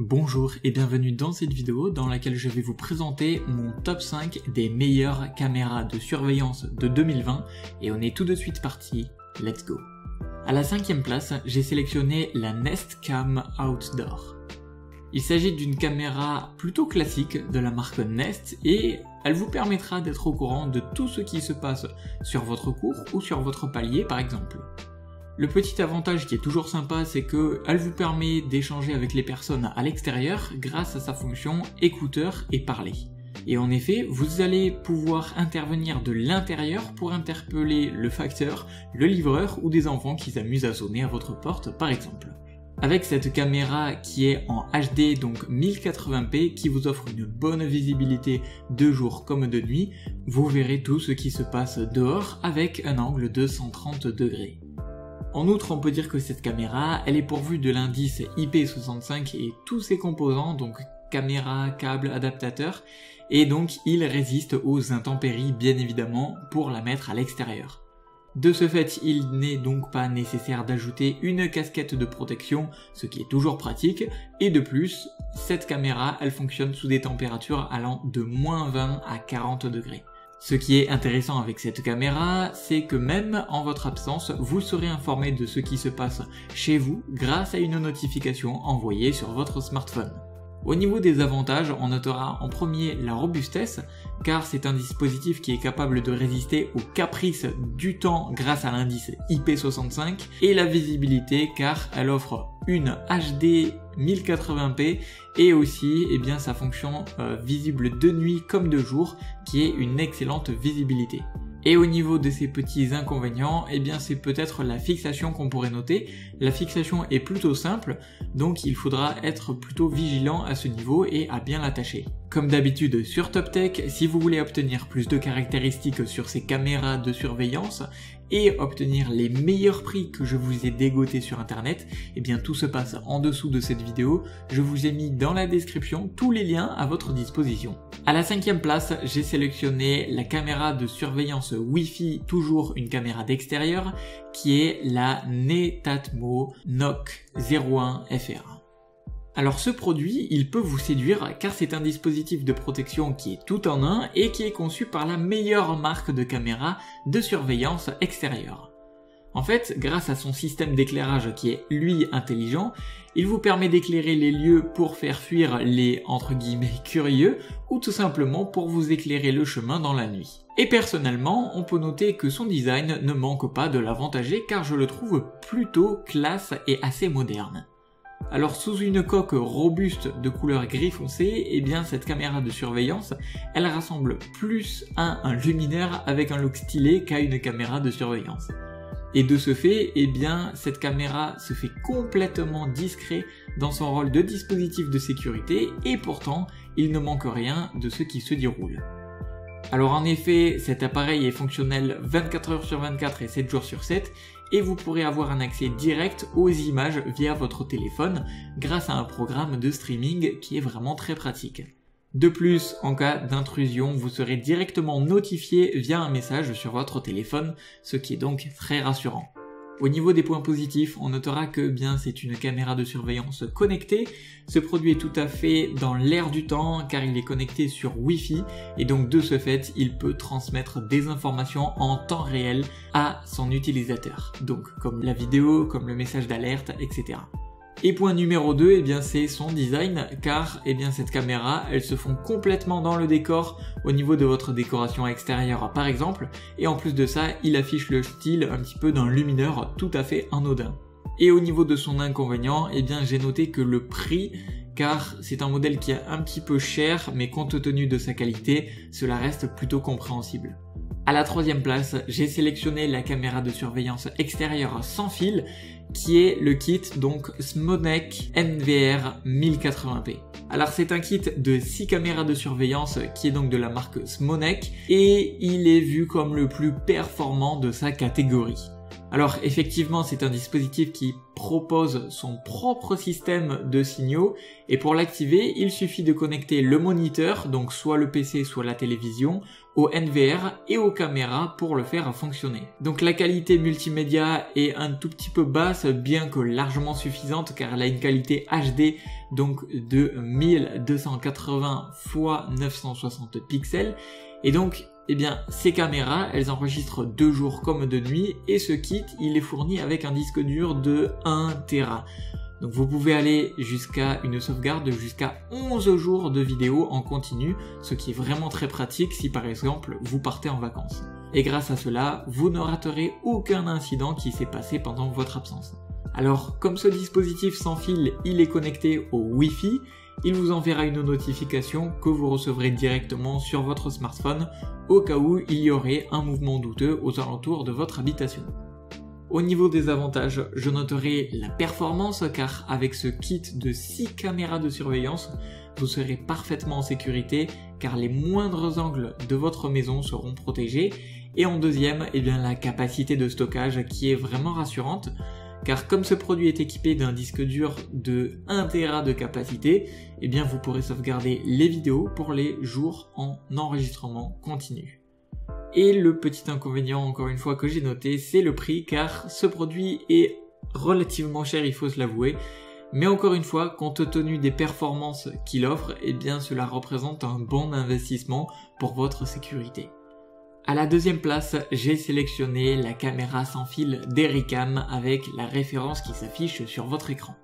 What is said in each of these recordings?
Bonjour et bienvenue dans cette vidéo dans laquelle je vais vous présenter mon top 5 des meilleures caméras de surveillance de 2020 et on est tout de suite parti, let's go. À la cinquième place, j'ai sélectionné la Nest Cam Outdoor. Il s'agit d'une caméra plutôt classique de la marque Nest et elle vous permettra d'être au courant de tout ce qui se passe sur votre cours ou sur votre palier par exemple. Le petit avantage qui est toujours sympa, c'est qu'elle vous permet d'échanger avec les personnes à l'extérieur grâce à sa fonction écouteur et parler. Et en effet, vous allez pouvoir intervenir de l'intérieur pour interpeller le facteur, le livreur ou des enfants qui s'amusent à sonner à votre porte par exemple. Avec cette caméra qui est en HD donc 1080p qui vous offre une bonne visibilité de jour comme de nuit, vous verrez tout ce qui se passe dehors avec un angle de 130 degrés. En outre, on peut dire que cette caméra, elle est pourvue de l'indice IP65 et tous ses composants, donc caméra, câble, adaptateur, et donc il résiste aux intempéries bien évidemment pour la mettre à l'extérieur. De ce fait, il n'est donc pas nécessaire d'ajouter une casquette de protection, ce qui est toujours pratique, et de plus, cette caméra, elle fonctionne sous des températures allant de moins 20 à 40 degrés. Ce qui est intéressant avec cette caméra, c'est que même en votre absence, vous serez informé de ce qui se passe chez vous grâce à une notification envoyée sur votre smartphone. Au niveau des avantages, on notera en premier la robustesse, car c'est un dispositif qui est capable de résister aux caprices du temps grâce à l'indice IP65, et la visibilité, car elle offre une HD 1080p et aussi eh bien, sa fonction euh, visible de nuit comme de jour, qui est une excellente visibilité. Et au niveau de ces petits inconvénients, eh bien c'est peut-être la fixation qu'on pourrait noter. La fixation est plutôt simple, donc il faudra être plutôt vigilant à ce niveau et à bien l'attacher. Comme d'habitude sur TopTech, si vous voulez obtenir plus de caractéristiques sur ces caméras de surveillance et obtenir les meilleurs prix que je vous ai dégotés sur internet, eh bien tout se passe en dessous de cette vidéo. Je vous ai mis dans la description tous les liens à votre disposition. À la cinquième place, j'ai sélectionné la caméra de surveillance Wi-Fi, toujours une caméra d'extérieur, qui est la Netatmo NOC 01 FR. Alors ce produit, il peut vous séduire car c'est un dispositif de protection qui est tout en un et qui est conçu par la meilleure marque de caméra de surveillance extérieure. En fait, grâce à son système d'éclairage qui est lui intelligent, il vous permet d'éclairer les lieux pour faire fuir les entre guillemets curieux ou tout simplement pour vous éclairer le chemin dans la nuit. Et personnellement, on peut noter que son design ne manque pas de l'avantager car je le trouve plutôt classe et assez moderne. Alors sous une coque robuste de couleur gris foncé, eh bien cette caméra de surveillance, elle rassemble plus à un luminaire avec un look stylé qu'à une caméra de surveillance. Et de ce fait, eh bien cette caméra se fait complètement discret dans son rôle de dispositif de sécurité et pourtant il ne manque rien de ce qui se déroule. Alors en effet, cet appareil est fonctionnel 24 heures sur 24 et 7 jours sur 7 et vous pourrez avoir un accès direct aux images via votre téléphone grâce à un programme de streaming qui est vraiment très pratique. De plus, en cas d'intrusion, vous serez directement notifié via un message sur votre téléphone, ce qui est donc très rassurant. Au niveau des points positifs, on notera que bien c'est une caméra de surveillance connectée. Ce produit est tout à fait dans l'air du temps car il est connecté sur Wi-Fi et donc de ce fait, il peut transmettre des informations en temps réel à son utilisateur. Donc comme la vidéo, comme le message d'alerte, etc. Et point numéro 2, eh bien c'est son design, car eh bien cette caméra, elle se fond complètement dans le décor au niveau de votre décoration extérieure par exemple, et en plus de ça, il affiche le style un petit peu d'un lumineur tout à fait anodin. Et au niveau de son inconvénient, eh bien j'ai noté que le prix car c'est un modèle qui est un petit peu cher, mais compte tenu de sa qualité, cela reste plutôt compréhensible. À la troisième place, j'ai sélectionné la caméra de surveillance extérieure sans fil, qui est le kit donc Smonek NVR 1080p. Alors c'est un kit de 6 caméras de surveillance qui est donc de la marque Smonek et il est vu comme le plus performant de sa catégorie. Alors effectivement, c'est un dispositif qui propose son propre système de signaux et pour l'activer, il suffit de connecter le moniteur, donc soit le PC, soit la télévision, au NVR et aux caméras pour le faire fonctionner. Donc la qualité multimédia est un tout petit peu basse, bien que largement suffisante car elle a une qualité HD donc de 1280 x 960 pixels et donc eh bien, ces caméras, elles enregistrent de jour comme de nuit, et ce kit, il est fourni avec un disque dur de 1 Tera. Donc vous pouvez aller jusqu'à une sauvegarde jusqu'à 11 jours de vidéo en continu, ce qui est vraiment très pratique si par exemple vous partez en vacances. Et grâce à cela, vous ne raterez aucun incident qui s'est passé pendant votre absence. Alors, comme ce dispositif sans fil, il est connecté au Wi-Fi, il vous enverra une notification que vous recevrez directement sur votre smartphone au cas où il y aurait un mouvement douteux aux alentours de votre habitation. Au niveau des avantages, je noterai la performance car avec ce kit de 6 caméras de surveillance, vous serez parfaitement en sécurité car les moindres angles de votre maison seront protégés. Et en deuxième, eh bien, la capacité de stockage qui est vraiment rassurante car comme ce produit est équipé d'un disque dur de 1 Tera de capacité, eh bien vous pourrez sauvegarder les vidéos pour les jours en enregistrement continu. Et le petit inconvénient encore une fois que j'ai noté, c'est le prix car ce produit est relativement cher, il faut se l'avouer. Mais encore une fois, compte tenu des performances qu'il offre, eh bien cela représente un bon investissement pour votre sécurité. À la deuxième place, j'ai sélectionné la caméra sans fil d'Ericam avec la référence qui s'affiche sur votre écran.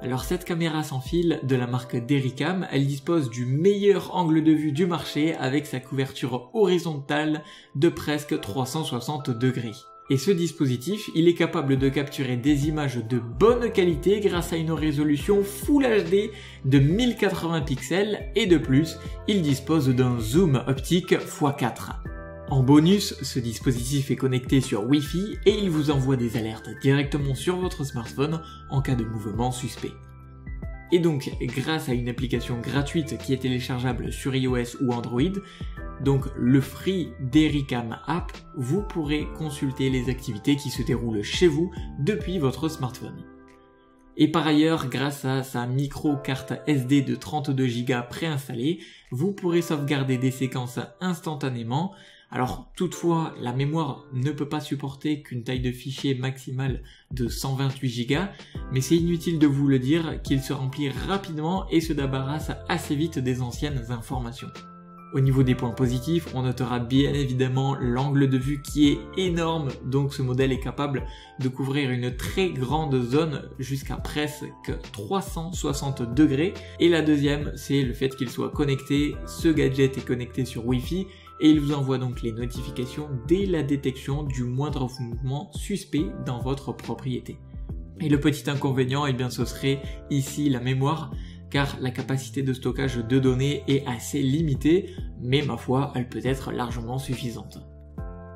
Alors cette caméra sans fil de la marque Dericam, elle dispose du meilleur angle de vue du marché avec sa couverture horizontale de presque 360 degrés. Et ce dispositif, il est capable de capturer des images de bonne qualité grâce à une résolution Full HD de 1080 pixels et de plus, il dispose d'un zoom optique x4. En bonus, ce dispositif est connecté sur Wi-Fi et il vous envoie des alertes directement sur votre smartphone en cas de mouvement suspect. Et donc, grâce à une application gratuite qui est téléchargeable sur iOS ou Android, donc le Free Dericam App, vous pourrez consulter les activités qui se déroulent chez vous depuis votre smartphone. Et par ailleurs, grâce à sa micro carte SD de 32 Go préinstallée, vous pourrez sauvegarder des séquences instantanément alors toutefois, la mémoire ne peut pas supporter qu'une taille de fichier maximale de 128 Go, mais c'est inutile de vous le dire qu'il se remplit rapidement et se débarrasse assez vite des anciennes informations. Au niveau des points positifs, on notera bien évidemment l'angle de vue qui est énorme, donc ce modèle est capable de couvrir une très grande zone jusqu'à presque 360 degrés. Et la deuxième, c'est le fait qu'il soit connecté, ce gadget est connecté sur Wi-Fi et il vous envoie donc les notifications dès la détection du moindre mouvement suspect dans votre propriété. Et le petit inconvénient, eh bien, ce serait ici la mémoire, car la capacité de stockage de données est assez limitée, mais ma foi, elle peut être largement suffisante.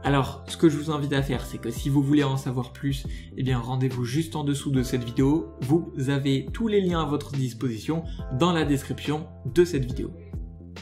Alors, ce que je vous invite à faire, c'est que si vous voulez en savoir plus, eh bien rendez-vous juste en dessous de cette vidéo. Vous avez tous les liens à votre disposition dans la description de cette vidéo.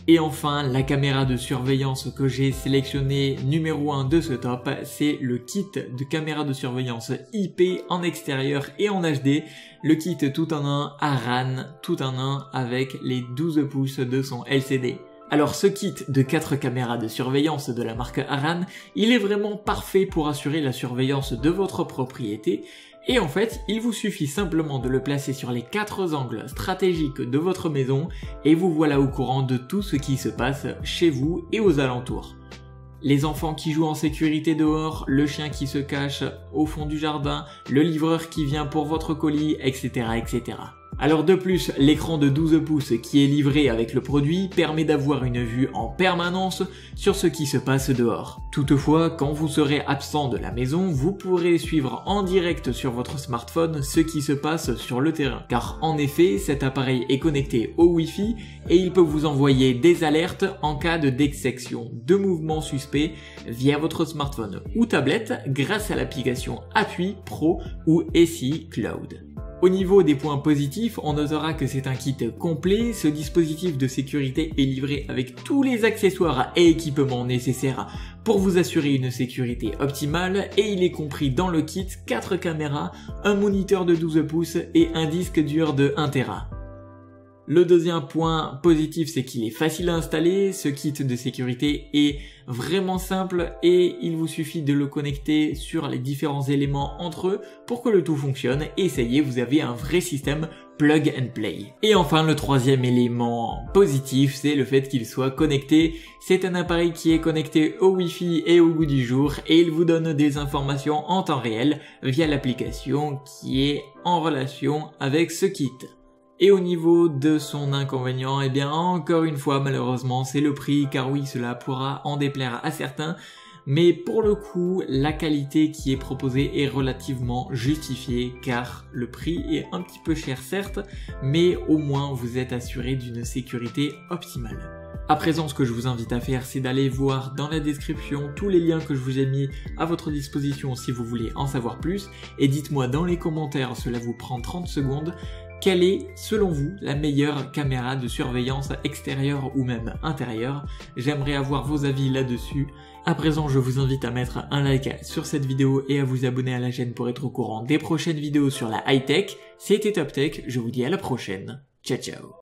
Et enfin, la caméra de surveillance que j'ai sélectionné numéro 1 de ce top, c'est le kit de caméra de surveillance IP en extérieur et en HD, le kit tout en un Aran, tout en un avec les 12 pouces de son LCD. Alors ce kit de 4 caméras de surveillance de la marque Aran, il est vraiment parfait pour assurer la surveillance de votre propriété et en fait, il vous suffit simplement de le placer sur les quatre angles stratégiques de votre maison et vous voilà au courant de tout ce qui se passe chez vous et aux alentours. Les enfants qui jouent en sécurité dehors, le chien qui se cache au fond du jardin, le livreur qui vient pour votre colis, etc. etc. Alors de plus, l'écran de 12 pouces qui est livré avec le produit permet d'avoir une vue en permanence sur ce qui se passe dehors. Toutefois, quand vous serez absent de la maison, vous pourrez suivre en direct sur votre smartphone ce qui se passe sur le terrain. Car en effet, cet appareil est connecté au Wi-Fi et il peut vous envoyer des alertes en cas de détection de mouvements suspects via votre smartphone ou tablette grâce à l'application Appui Pro ou SI Cloud. Au niveau des points positifs, on notera que c'est un kit complet, ce dispositif de sécurité est livré avec tous les accessoires et équipements nécessaires pour vous assurer une sécurité optimale et il est compris dans le kit 4 caméras, un moniteur de 12 pouces et un disque dur de 1 Tera. Le deuxième point positif, c'est qu'il est facile à installer. Ce kit de sécurité est vraiment simple et il vous suffit de le connecter sur les différents éléments entre eux pour que le tout fonctionne. Et ça y est, vous avez un vrai système plug and play. Et enfin, le troisième élément positif, c'est le fait qu'il soit connecté. C'est un appareil qui est connecté au Wi-Fi et au goût du jour et il vous donne des informations en temps réel via l'application qui est en relation avec ce kit. Et au niveau de son inconvénient, eh bien encore une fois malheureusement c'est le prix car oui cela pourra en déplaire à certains mais pour le coup la qualité qui est proposée est relativement justifiée car le prix est un petit peu cher certes mais au moins vous êtes assuré d'une sécurité optimale. À présent, ce que je vous invite à faire, c'est d'aller voir dans la description tous les liens que je vous ai mis à votre disposition si vous voulez en savoir plus. Et dites-moi dans les commentaires, cela vous prend 30 secondes, quelle est, selon vous, la meilleure caméra de surveillance extérieure ou même intérieure? J'aimerais avoir vos avis là-dessus. À présent, je vous invite à mettre un like sur cette vidéo et à vous abonner à la chaîne pour être au courant des prochaines vidéos sur la high-tech. C'était Top Tech, je vous dis à la prochaine. Ciao ciao